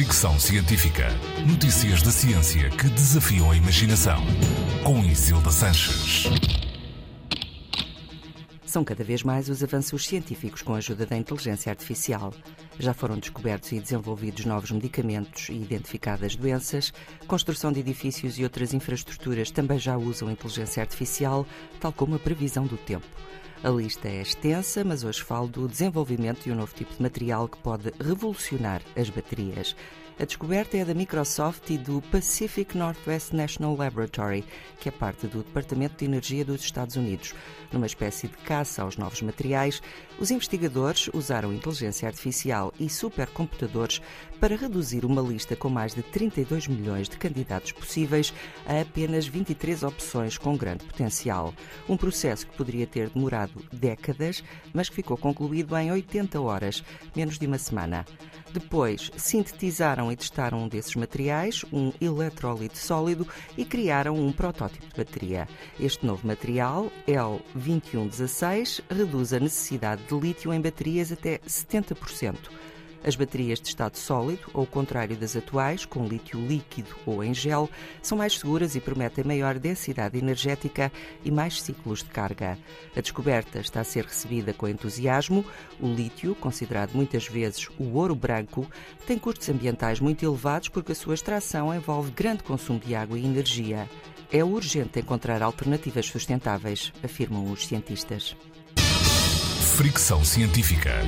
Fricção Científica. Notícias da ciência que desafiam a imaginação. Com Isilda Sanches. São cada vez mais os avanços científicos com a ajuda da inteligência artificial. Já foram descobertos e desenvolvidos novos medicamentos e identificadas doenças. Construção de edifícios e outras infraestruturas também já usam inteligência artificial, tal como a previsão do tempo. A lista é extensa, mas hoje falo do desenvolvimento de um novo tipo de material que pode revolucionar as baterias. A descoberta é da Microsoft e do Pacific Northwest National Laboratory, que é parte do Departamento de Energia dos Estados Unidos. Numa espécie de caça aos novos materiais, os investigadores usaram inteligência artificial e supercomputadores para reduzir uma lista com mais de 32 milhões de candidatos possíveis a apenas 23 opções com grande potencial. Um processo que poderia ter demorado décadas, mas que ficou concluído em 80 horas, menos de uma semana. Depois, sintetizaram e testaram um desses materiais, um eletrólito sólido, e criaram um protótipo de bateria. Este novo material, L2116, reduz a necessidade de lítio em baterias até 70%. As baterias de estado sólido, ao contrário das atuais, com lítio líquido ou em gel, são mais seguras e prometem maior densidade energética e mais ciclos de carga. A descoberta está a ser recebida com entusiasmo. O lítio, considerado muitas vezes o ouro branco, tem custos ambientais muito elevados porque a sua extração envolve grande consumo de água e energia. É urgente encontrar alternativas sustentáveis, afirmam os cientistas. Fricção científica.